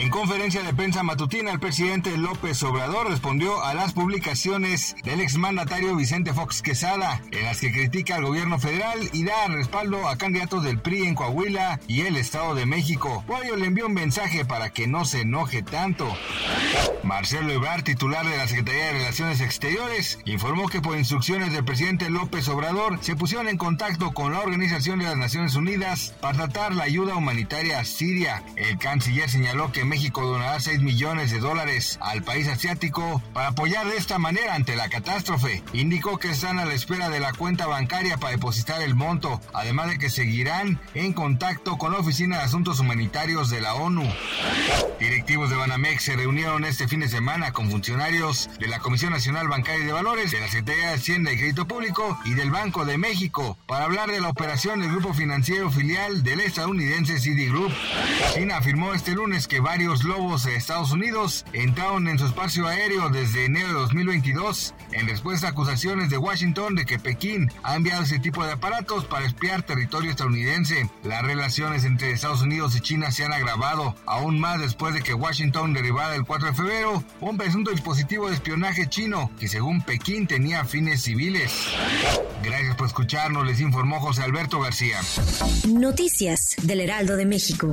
En conferencia de prensa matutina, el presidente López Obrador respondió a las publicaciones del exmandatario Vicente Fox Quesada, en las que critica al gobierno federal y da respaldo a candidatos del PRI en Coahuila y el Estado de México. Por le envió un mensaje para que no se enoje tanto. Marcelo Ebrard, titular de la Secretaría de Relaciones Exteriores, informó que por instrucciones del presidente López Obrador se pusieron en contacto con la Organización de las Naciones Unidas para tratar la ayuda humanitaria a Siria. El canciller señaló que México donará 6 millones de dólares al país asiático para apoyar de esta manera ante la catástrofe. Indicó que están a la espera de la cuenta bancaria para depositar el monto, además de que seguirán en contacto con la Oficina de Asuntos Humanitarios de la ONU. Directivos de Banamex se reunieron este fin de semana con funcionarios de la Comisión Nacional Bancaria y de Valores, de la Secretaría de Hacienda y Crédito Público y del Banco de México para hablar de la operación del grupo financiero filial del estadounidense Citigroup. China afirmó este lunes que varios varios lobos de Estados Unidos entraron en su espacio aéreo desde enero de 2022 en respuesta a acusaciones de Washington de que Pekín ha enviado ese tipo de aparatos para espiar territorio estadounidense. Las relaciones entre Estados Unidos y China se han agravado aún más después de que Washington derivara el 4 de febrero un presunto dispositivo de espionaje chino que según Pekín tenía fines civiles. Gracias por escucharnos, les informó José Alberto García. Noticias del Heraldo de México.